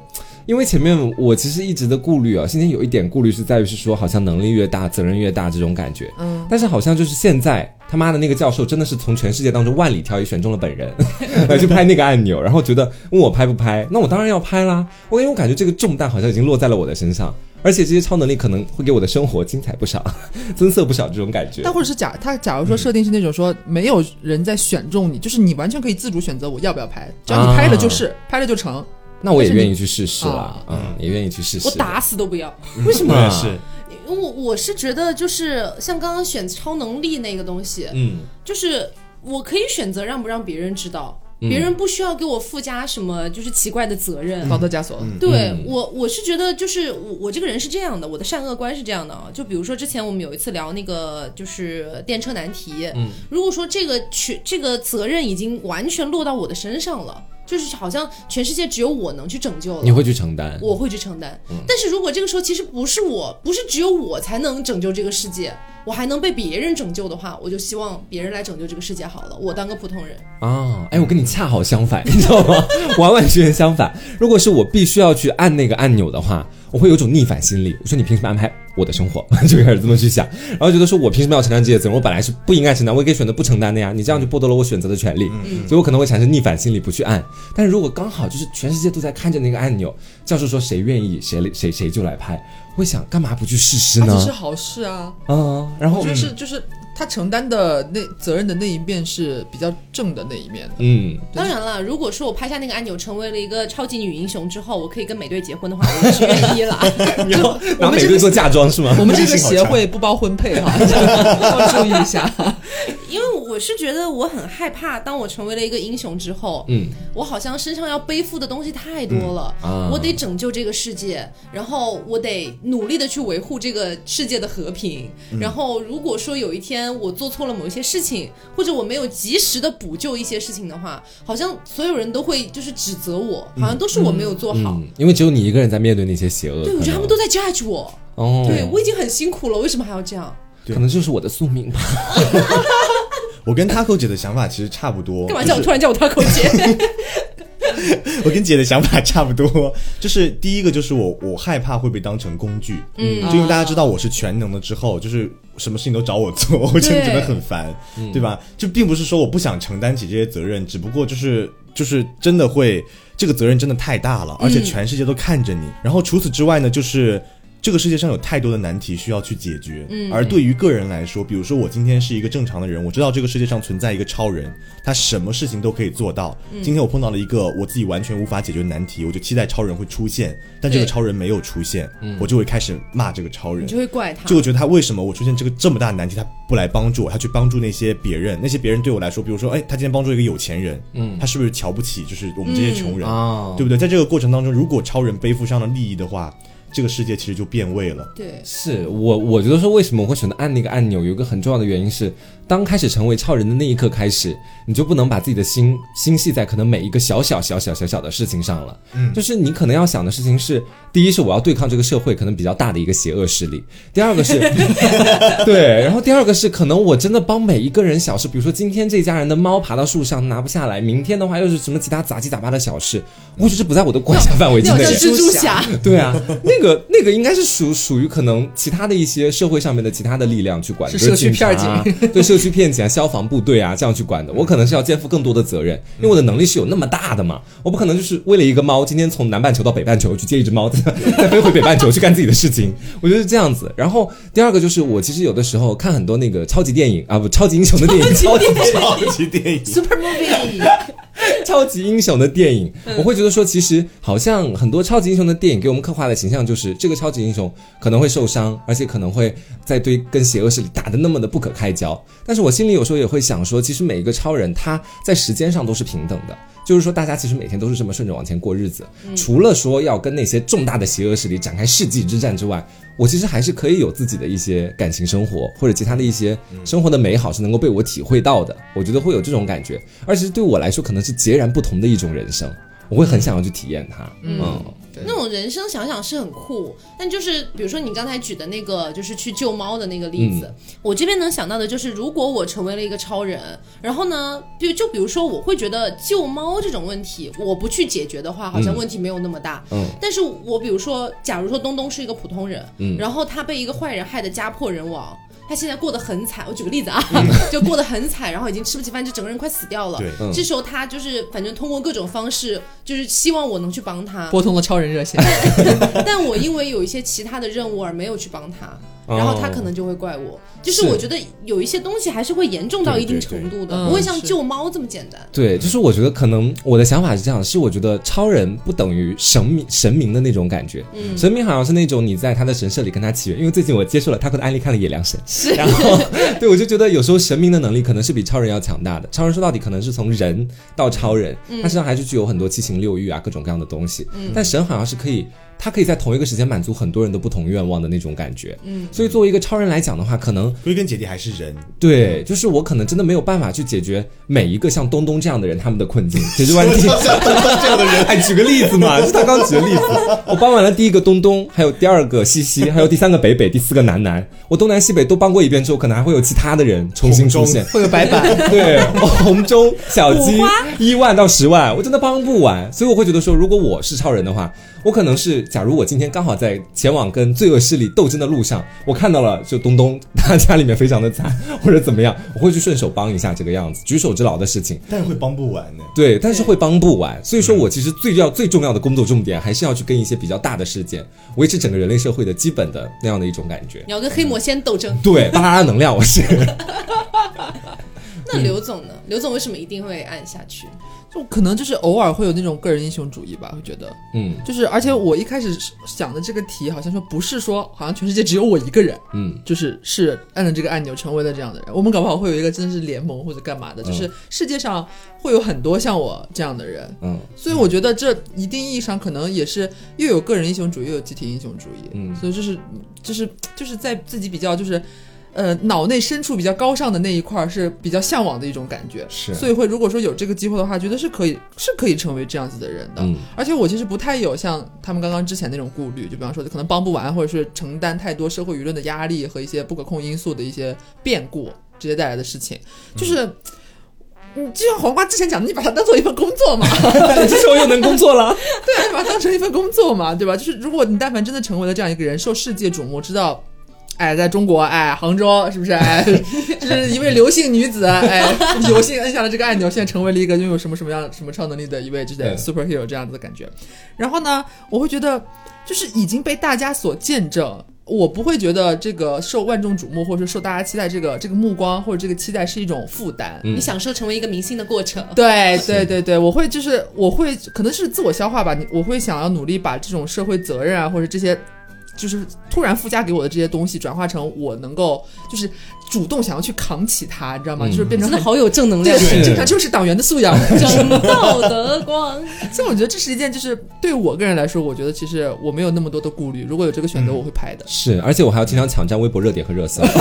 因为前面我其实一直的顾虑啊，今天有一点顾虑是在于是说，好像能力越大，责任越大这种感觉。嗯，但是好像就是现在他妈的那个教授真的是从全世界当中万里挑一选中了本人 来去拍那个按钮，然后觉得问我拍不拍，那我当然要拍啦。我因为我感觉这个重担好像已经落在了我的身上，而且这些超能力可能会给我的生活精彩不少，增色不少这种感觉。但或者是假他假如说设定是那种说没有人在选中你，就是你完全可以自主选择我要不要拍，只要你拍了就是拍了就成。那我也愿意去试试了，嗯，也愿意去试试。我打死都不要，为什么？是，我我是觉得就是像刚刚选超能力那个东西，嗯，就是我可以选择让不让别人知道，别人不需要给我附加什么就是奇怪的责任，道德枷锁。对我我是觉得就是我我这个人是这样的，我的善恶观是这样的啊。就比如说之前我们有一次聊那个就是电车难题，嗯，如果说这个全这个责任已经完全落到我的身上了。就是好像全世界只有我能去拯救了，你会去承担，我会去承担。但是如果这个时候其实不是我，不是只有我才能拯救这个世界，我还能被别人拯救的话，我就希望别人来拯救这个世界好了，我当个普通人啊。哎，我跟你恰好相反，你知道吗？完完全全相反。如果是我必须要去按那个按钮的话。我会有种逆反心理，我说你凭什么安排我的生活？就开始这么去想，然后觉得说我凭什么要承担这些责任？我本来是不应该承担，我也可以选择不承担的呀。你这样就剥夺了我选择的权利，所以我可能会产生逆反心理，不去按。但是如果刚好就是全世界都在看着那个按钮，教授说谁愿意谁谁谁就来拍，会想干嘛不去试试呢？这是好事啊。嗯，然后就是就是他承担的那责任的那一面是比较正的那一面的。嗯，当然了，如果说我拍下那个按钮，成为了一个超级女英雄之后，我可以跟美队结婚的话，我也是愿意了。就拿美队做嫁妆是吗？我们这个 协会不包婚配哈，要注意一下。因为我是觉得我很害怕，当我成为了一个英雄之后，嗯，我好像身上要背负的东西太多了，啊，我得拯救这个世界，然后我得努力的去维护这个世界的和平，然后如果说有一天我做错了某一些事情，或者我没有及时的补救一些事情的话，好像所有人都会就是指责我，好像都是我没有做好，因为只有你一个人在面对那些邪恶，对我觉得他们都在 judge 我，哦，对我已经很辛苦了，为什么还要这样？可能就是我的宿命吧。我跟 Taco 姐的想法其实差不多。干嘛叫我突然叫我 Taco 姐？我跟姐的想法差不多，就是第一个就是我我害怕会被当成工具，嗯，就因为大家知道我是全能的之后，就是什么事情都找我做，我真的觉得很烦，对吧？就并不是说我不想承担起这些责任，只不过就是就是真的会这个责任真的太大了，而且全世界都看着你。然后除此之外呢，就是。这个世界上有太多的难题需要去解决，嗯，而对于个人来说，比如说我今天是一个正常的人，我知道这个世界上存在一个超人，他什么事情都可以做到。今天我碰到了一个我自己完全无法解决的难题，我就期待超人会出现，但这个超人没有出现，我就会开始骂这个超人，就会怪他，就会觉得他为什么我出现这个这么大的难题，他不来帮助我，他去帮助那些别人，那些别人对我来说，比如说，哎，他今天帮助一个有钱人，嗯，他是不是瞧不起就是我们这些穷人，对不对？在这个过程当中，如果超人背负上了利益的话。这个世界其实就变味了。对，是我我觉得说为什么我会选择按那个按钮，有一个很重要的原因是。当开始成为超人的那一刻开始，你就不能把自己的心心系在可能每一个小小小小小小的事情上了。嗯，就是你可能要想的事情是：第一是我要对抗这个社会可能比较大的一个邪恶势力；第二个是，对，然后第二个是可能我真的帮每一个人小事，比如说今天这家人的猫爬到树上拿不下来，明天的话又是什么其他杂七杂八的小事，我觉得不在我的管辖范围之内。蜘蛛侠，对啊，那个那个应该是属属于可能其他的一些社会上面的其他的力量去管，是社区片警，对。社区片警啊、消防部队啊，这样去管的，我可能是要肩负更多的责任，因为我的能力是有那么大的嘛，我不可能就是为了一个猫，今天从南半球到北半球去接一只猫，再飞回北半球去干自己的事情，我觉得是这样子。然后第二个就是，我其实有的时候看很多那个超级电影啊，不，超级英雄的电影，超级超级电影，Super Movie，超级英雄的电影，我会觉得说，其实好像很多超级英雄的电影给我们刻画的形象就是，这个超级英雄可能会受伤，而且可能会在对跟邪恶势力打的那么的不可开交。但是我心里有时候也会想说，其实每一个超人他在时间上都是平等的，就是说大家其实每天都是这么顺着往前过日子，除了说要跟那些重大的邪恶势力展开世纪之战之外，我其实还是可以有自己的一些感情生活或者其他的一些生活的美好是能够被我体会到的。我觉得会有这种感觉，而且对我来说可能是截然不同的一种人生，我会很想要去体验它。嗯。那种人生想想是很酷，但就是比如说你刚才举的那个，就是去救猫的那个例子，我这边能想到的就是，如果我成为了一个超人，然后呢，就就比如说我会觉得救猫这种问题，我不去解决的话，好像问题没有那么大。嗯。但是我比如说，假如说东东是一个普通人，嗯，然后他被一个坏人害得家破人亡。他现在过得很惨，我举个例子啊，就过得很惨，然后已经吃不起饭，就整个人快死掉了。对，这时候他就是反正通过各种方式，就是希望我能去帮他，拨通了超人热线。但我因为有一些其他的任务而没有去帮他。然后他可能就会怪我，就是我觉得有一些东西还是会严重到一定程度的，不会像救猫这么简单。对，就是我觉得可能我的想法是这样，是我觉得超人不等于神明神明的那种感觉，神明好像是那种你在他的神社里跟他祈愿。因为最近我接受了他的案例，看了《野良神》，是，然后对我就觉得有时候神明的能力可能是比超人要强大的。超人说到底可能是从人到超人，他身上还是具有很多七情六欲啊，各种各样的东西。但神好像是可以。他可以在同一个时间满足很多人的不同愿望的那种感觉，嗯，所以作为一个超人来讲的话，可能归根结底还是人，对，就是我可能真的没有办法去解决每一个像东东这样的人他们的困境，解决完第像东东这样的人，哎，举个例子嘛，就他刚举的例子，我帮完了第一个东东，还有第二个西西，还有第三个北北，第四个南南，我东南西北都帮过一遍之后，可能还会有其他的人重新出现，会有白板，对，红中小鸡一万到十万，我真的帮不完，所以我会觉得说，如果我是超人的话。我可能是假如我今天刚好在前往跟罪恶势力斗争的路上，我看到了就东东他家里面非常的惨，或者怎么样，我会去顺手帮一下这个样子，举手之劳的事情。但是会帮不完呢。对，但是会帮不完。所以说我其实最要最重要的工作重点，还是要去跟一些比较大的事件，维持整个人类社会的基本的那样的一种感觉。你要跟黑魔仙斗争？对，巴啦啦能量，我是。那刘总呢？刘总为什么一定会按下去？就可能就是偶尔会有那种个人英雄主义吧，会觉得，嗯，就是而且我一开始想的这个题好像说不是说好像全世界只有我一个人，嗯，就是是按了这个按钮成为了这样的人。我们搞不好会有一个真的是联盟或者干嘛的，就是世界上会有很多像我这样的人，嗯，所以我觉得这一定意义上可能也是又有个人英雄主义又有集体英雄主义，嗯，所以就是就是就是在自己比较就是。呃，脑内深处比较高尚的那一块是比较向往的一种感觉，是，所以会如果说有这个机会的话，觉得是可以是可以成为这样子的人的。嗯，而且我其实不太有像他们刚刚之前那种顾虑，就比方说可能帮不完，或者是承担太多社会舆论的压力和一些不可控因素的一些变故直接带来的事情，就是你就像黄瓜之前讲的，你把它当做一份工作嘛，这时候又能工作了，对，把它当成一份工作嘛，对吧？就是如果你但凡真的成为了这样一个人，受世界瞩目，知道。哎，在中国，哎，杭州是不是？哎，就是一位刘姓女子，哎，有幸摁下了这个按钮，现在成为了一个拥有什么什么样什么超能力的一位，就是 superhero 这样子的感觉。然后呢，我会觉得，就是已经被大家所见证，我不会觉得这个受万众瞩目，或者说受大家期待这个这个目光或者这个期待是一种负担。你享受成为一个明星的过程。对对对对，我会就是我会可能是自我消化吧，你我会想要努力把这种社会责任啊，或者这些。就是突然附加给我的这些东西，转化成我能够就是主动想要去扛起它，你知道吗？就是变成的好有正能量，这它就是党员的素养，正道德光。所以我觉得这是一件，就是对我个人来说，我觉得其实我没有那么多的顾虑。如果有这个选择，我会拍的。是，而且我还要经常抢占微博热点和热搜。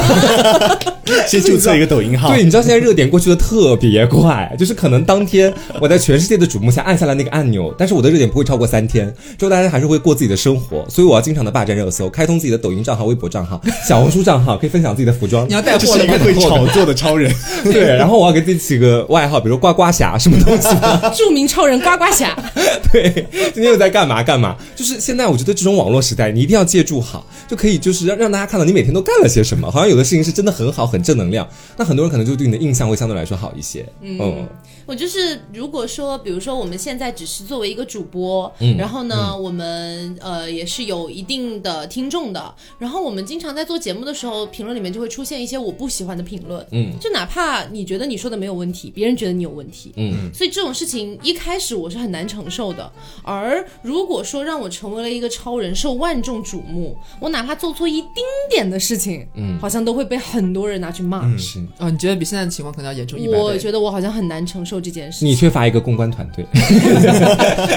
先注册一个抖音号。对，你知道现在热点过去的特别快，就是可能当天我在全世界的瞩目下按下了那个按钮，但是我的热点不会超过三天，之后大家还是会过自己的生活，所以我要经常的霸占热搜，开通自己的抖音账号、微博账号、小红书账号，可以分享自己的服装。你要带货的，会炒作的超人。对，然后我要给自己起个外号，比如呱呱侠什么东西。著名超人呱呱侠。对，今天又在干嘛干嘛？就是现在，我觉得这种网络时代，你一定要借助好，就可以就是让让大家看到你每天都干了些什么。好像有的事情是真的很好，很正能量。那很多人可能就对你的印象会相对来说好一些。嗯，我就是如果说，比如说我们现在只是作为一个主播，嗯然后呢，我们呃也是有一定的听众的，然后我们经常在做节目的时候，评论里面就会出现一些我不喜欢的评论。嗯，就哪怕你觉得你说的没有问题，别人觉得你有问题。嗯，所以这种事情一开始我是很难承受的。而如果说让我成为了一个超人，受万众瞩目，我哪怕做错一丁点的事情，嗯，好像都会被很多人拿去骂。是啊，你觉得比现在的情况可能要严重一倍？我觉得我好像很难承受这件事。你缺乏一个公关团队，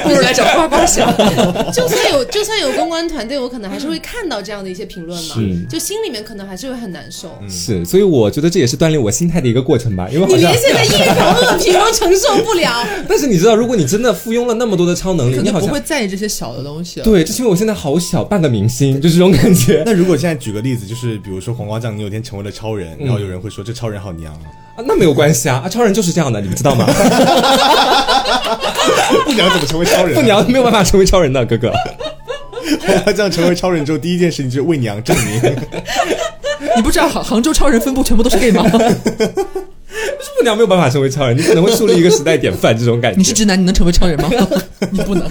不如来找呱呱侠。就算有，就算有公关团队，我可能还是会看到这样的一些评论嘛，就心里面可能还是会很难受。是，所以我觉得这也是锻炼我心态的一个过程吧。因为你连现在一条恶评都承受不了。但是你知道，如果你真的附庸了那么多的超能力，你好像不会在意这些小的东西。对，就是因为我现在好小，半个明星，就这种感觉。那如果现在举个例子，就是比如说黄瓜酱，你有天成为了超人，然后有人会说这超人好娘啊，啊，那没有关系啊，啊，超人就是这样的，你们知道吗？不娘怎么成为超人？不娘没有办法成为超人的哥哥。他这样成为超人之后，第一件事情就是为娘证明。你不知道杭杭州超人分布全部都是 gay 吗？是不娘没有办法成为超人，你可能会树立一个时代典范，这种感觉。你是直男，你能成为超人吗？你不能。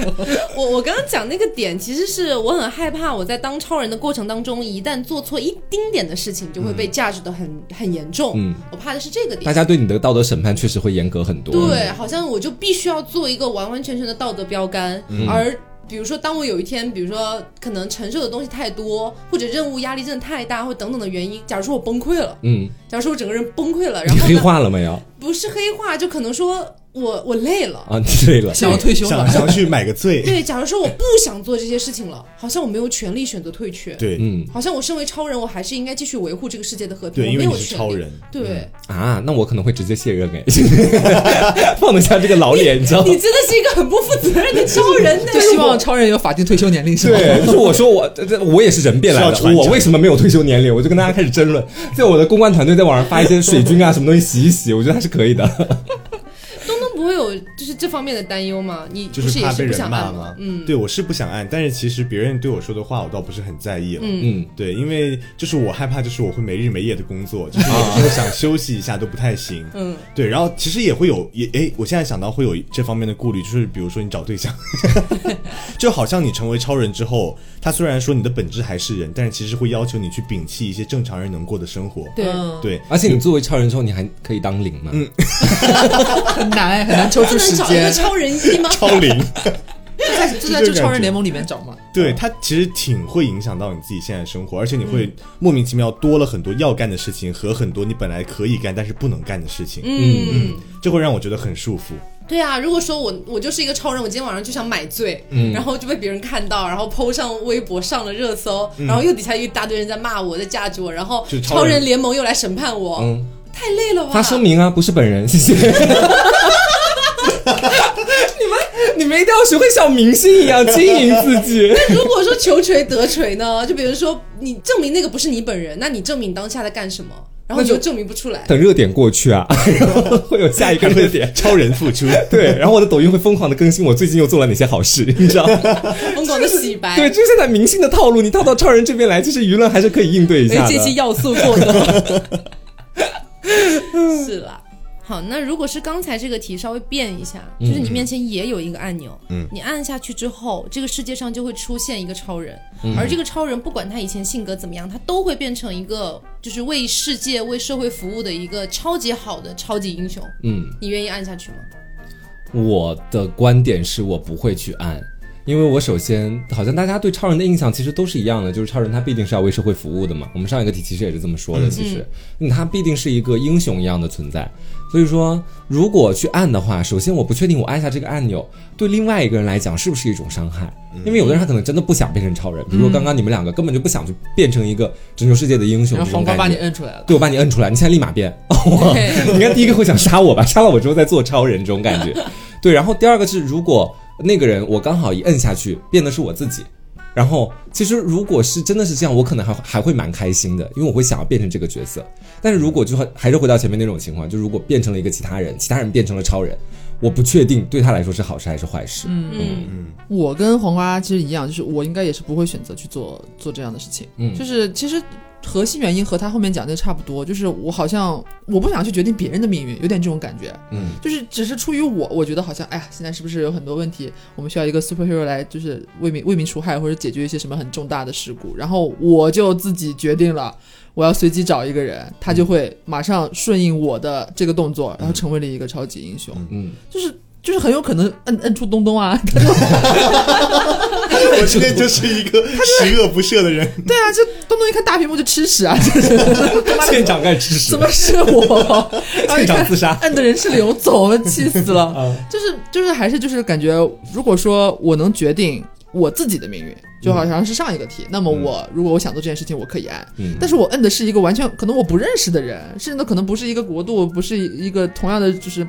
我我刚刚讲那个点，其实是我很害怕，我在当超人的过程当中，一旦做错一丁点的事情，就会被价值的很很严重。嗯，我怕的是这个点。大家对你的道德审判确实会严格很多。对，好像我就必须要做一个完完全全的道德标杆，而。比如说，当我有一天，比如说可能承受的东西太多，或者任务压力真的太大，或等等的原因，假如说我崩溃了，嗯，假如说我整个人崩溃了，然后黑化了没有？不是黑化，就可能说。我我累了啊，累了，想要退休了，想要去买个醉。对，假如说我不想做这些事情了，好像我没有权利选择退却。对，嗯，好像我身为超人，我还是应该继续维护这个世界的和平。对，因为你是超人。对啊，那我可能会直接卸任哎，放得下这个老脸，你知道？你真的是一个很不负责任的超人。就希望超人有法定退休年龄是吗？对，就是我说我这我也是人变来的，我为什么没有退休年龄？我就跟大家开始争论，在我的公关团队在网上发一些水军啊什么东西洗一洗，我觉得还是可以的。不会有就是这方面的担忧吗？你就是怕被人骂吗？嗯，对我是不想按，但是其实别人对我说的话，我倒不是很在意了。嗯，对，因为就是我害怕，就是我会没日没夜的工作，就是有时候想休息一下都不太行。嗯，对，然后其实也会有也哎，我现在想到会有这方面的顾虑，就是比如说你找对象，就好像你成为超人之后，他虽然说你的本质还是人，但是其实会要求你去摒弃一些正常人能过的生活。对对，而且你作为超人之后，你还可以当零吗？嗯，很难很难抽出时间。超人一吗？超零。就在就在这超人联盟里面找嘛。对他其实挺会影响到你自己现在生活，而且你会莫名其妙多了很多要干的事情和很多你本来可以干但是不能干的事情。嗯嗯，这会让我觉得很束缚。对啊，如果说我我就是一个超人，我今天晚上就想买醉，然后就被别人看到，然后 PO 上微博上了热搜，然后又底下一大堆人在骂我，在架着我，然后超人联盟又来审判我，太累了吧？发声明啊，不是本人，谢谢。你们，你们一定要学会像明星一样经营自己。那如果说求锤得锤呢？就比如说，你证明那个不是你本人，那你证明当下在干什么？然后你就证明不出来。等热点过去啊，会有下一个热点，超人复出。对，然后我的抖音会疯狂的更新我最近又做了哪些好事，你知道？疯狂的洗白。对，就是现在明星的套路，你套到超人这边来，其实舆论还是可以应对一下的。这些要素做的。是啦。好，那如果是刚才这个题稍微变一下，就是你面前也有一个按钮，嗯，你按下去之后，这个世界上就会出现一个超人，而这个超人不管他以前性格怎么样，他都会变成一个就是为世界、为社会服务的一个超级好的超级英雄。嗯，你愿意按下去吗？我的观点是我不会去按。因为我首先好像大家对超人的印象其实都是一样的，就是超人他必定是要为社会服务的嘛。我们上一个题其实也是这么说的，其实，嗯，他必定是一个英雄一样的存在。所以说，如果去按的话，首先我不确定我按下这个按钮对另外一个人来讲是不是一种伤害，因为有的人他可能真的不想变成超人，比如说刚刚你们两个根本就不想去变成一个拯救世界的英雄，然后黄瓜把你摁出来了，对我把你摁出来，你现在立马变，你看第一个会想杀我吧，杀了我之后再做超人这种感觉，对，然后第二个是如果。那个人，我刚好一摁下去，变的是我自己。然后，其实如果是真的是这样，我可能还还会蛮开心的，因为我会想要变成这个角色。但是如果就还是回到前面那种情况，就如果变成了一个其他人，其他人变成了超人，我不确定对他来说是好事还是坏事。嗯嗯嗯。我跟黄瓜其实一样，就是我应该也是不会选择去做做这样的事情。嗯，就是其实。核心原因和他后面讲的差不多，就是我好像我不想去决定别人的命运，有点这种感觉。嗯，就是只是出于我，我觉得好像，哎呀，现在是不是有很多问题，我们需要一个 superhero 来，就是为民为民除害或者解决一些什么很重大的事故，然后我就自己决定了，我要随机找一个人，他就会马上顺应我的这个动作，然后成为了一个超级英雄。嗯，就是。就是很有可能摁摁出东东啊！我今天就是一个十恶不赦的人。对啊，就东东一看大屏幕就吃屎啊！舰长该吃屎，怎么是我？舰长自杀，摁的人是刘总，气死了。就是就是还是就是感觉，如果说我能决定我自己的命运，就好像是上一个题，那么我如果我想做这件事情，我可以按。但是我摁的是一个完全可能我不认识的人，甚至都可能不是一个国度，不是一个同样的就是。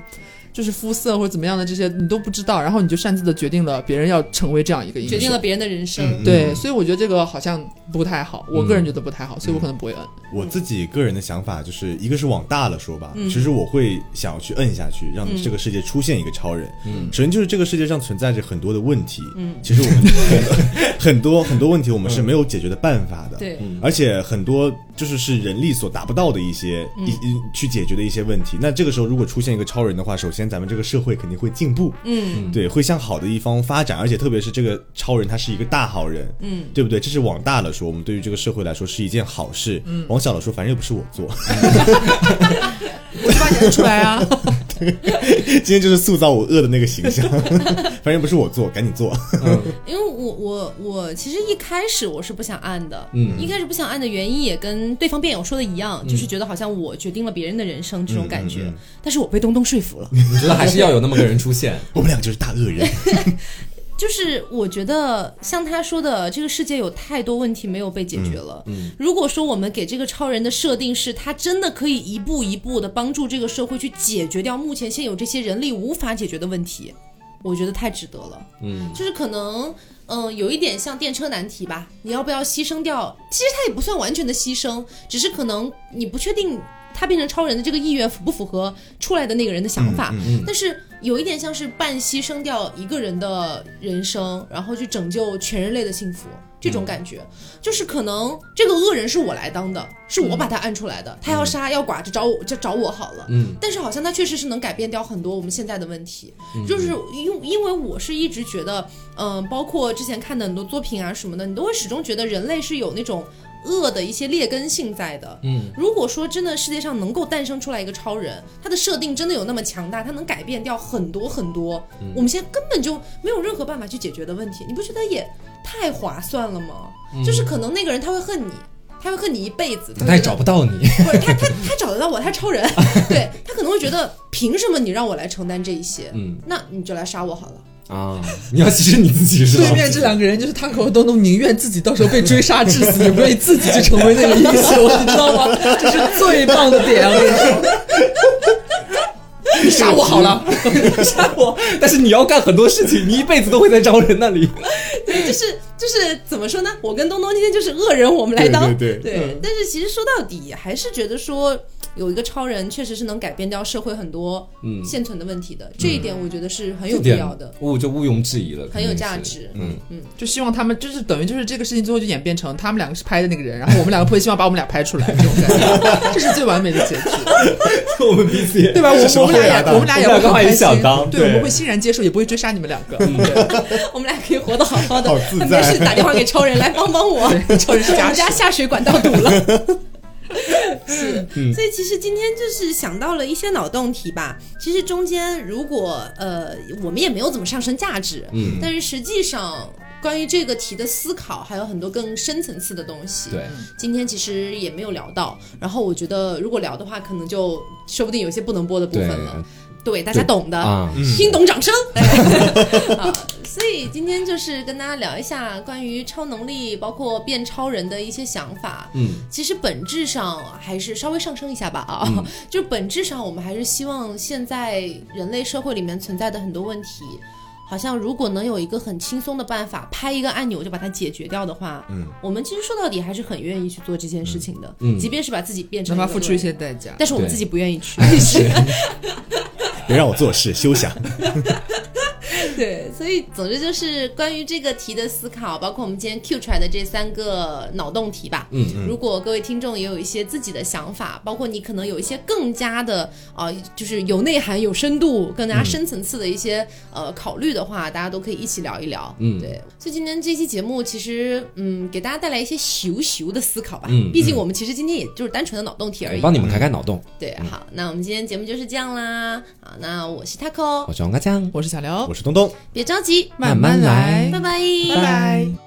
就是肤色或者怎么样的这些你都不知道，然后你就擅自的决定了别人要成为这样一个英雄，决定了别人的人生。对，所以我觉得这个好像不太好，我个人觉得不太好，所以我可能不会摁。我自己个人的想法就是，一个是往大了说吧，其实我会想要去摁下去，让这个世界出现一个超人。嗯，首先就是这个世界上存在着很多的问题，嗯，其实我们 很多很多问题我们是没有解决的办法的，对，而且很多就是是人力所达不到的一些一去解决的一些问题。那这个时候如果出现一个超人的话，首先咱们这个社会肯定会进步，嗯，对，会向好的一方发展，而且特别是这个超人他是一个大好人，嗯，对不对？这是往大了说，我们对于这个社会来说是一件好事，嗯，往小了说，反正又不是我做，我就把你认出来啊，今天就是塑造我饿的那个形象，反正不是我做，赶紧做，因为我我我其实一开始我是不想按的，嗯，一开始不想按的原因也跟对方辩友说的一样，就是觉得好像我决定了别人的人生这种感觉，但是我被东东说服了，我觉得还是？要有那么个人出现，我们俩就是大恶人。就是我觉得像他说的，这个世界有太多问题没有被解决了。嗯，如果说我们给这个超人的设定是他真的可以一步一步的帮助这个社会去解决掉目前现有这些人力无法解决的问题，我觉得太值得了。嗯，就是可能嗯有一点像电车难题吧，你要不要牺牲掉？其实他也不算完全的牺牲，只是可能你不确定他变成超人的这个意愿符不符合出来的那个人的想法。但是。有一点像是半牺牲掉一个人的人生，然后去拯救全人类的幸福。这种感觉，就是可能这个恶人是我来当的，是我把他按出来的，他要杀要剐就找我就找我好了。嗯，但是好像他确实是能改变掉很多我们现在的问题，就是因因为我是一直觉得，嗯，包括之前看的很多作品啊什么的，你都会始终觉得人类是有那种。恶的一些劣根性在的，嗯，如果说真的世界上能够诞生出来一个超人，他的设定真的有那么强大，他能改变掉很多很多，我们现在根本就没有任何办法去解决的问题，你不觉得也太划算了吗？就是可能那个人他会恨你，他会恨你一辈子，他也找不到你，不是他他他找得到我，他超人，对他可能会觉得凭什么你让我来承担这一些，嗯，那你就来杀我好了。啊！你要牺牲你自己是吧？对面这两个人就是他和东东，宁愿自己到时候被追杀致死，也不愿意自己去成为那个英雄，你知道吗？这是最棒的点，我跟你说。你杀我好了，杀我！但是你要干很多事情，你一辈子都会在招人那里。对，就是就是怎么说呢？我跟东东今天就是恶人，我们来当对对。但是其实说到底，还是觉得说。有一个超人，确实是能改变掉社会很多现存的问题的，这一点我觉得是很有必要的，毋就毋庸置疑了，很有价值。嗯嗯，就希望他们就是等于就是这个事情最后就演变成他们两个是拍的那个人，然后我们两个会希望把我们俩拍出来，这种感觉，这是最完美的结局。我们彼此对吧？我我们俩也我们俩也会开心，对，我们会欣然接受，也不会追杀你们两个。我们俩可以活得好好的，没事打电话给超人来帮帮我，超人我们家下水管道堵了。是，所以其实今天就是想到了一些脑洞题吧。其实中间如果呃，我们也没有怎么上升价值，嗯，但是实际上关于这个题的思考还有很多更深层次的东西。对，今天其实也没有聊到。然后我觉得如果聊的话，可能就说不定有些不能播的部分了。对，大家懂的，听懂掌声。好，所以今天就是跟大家聊一下关于超能力，包括变超人的一些想法。嗯，其实本质上还是稍微上升一下吧。啊，就本质上我们还是希望现在人类社会里面存在的很多问题，好像如果能有一个很轻松的办法，拍一个按钮就把它解决掉的话，嗯，我们其实说到底还是很愿意去做这件事情的。嗯，即便是把自己变成，哪怕付出一些代价，但是我们自己不愿意去。别让我做事，休想。对，所以总之就是关于这个题的思考，包括我们今天 Q 出来的这三个脑洞题吧。嗯嗯。如果各位听众也有一些自己的想法，包括你可能有一些更加的啊，就是有内涵、有深度、更加深层次的一些呃考虑的话，大家都可以一起聊一聊。嗯，对。所以今天这期节目其实嗯，给大家带来一些咻咻的思考吧。嗯。毕竟我们其实今天也就是单纯的脑洞题而已，帮你们开开脑洞。对，好，那我们今天节目就是这样啦。好，那我是 Taco，我是王嘎酱，我是小刘，我是东东。别着急，慢慢来，拜拜，拜拜。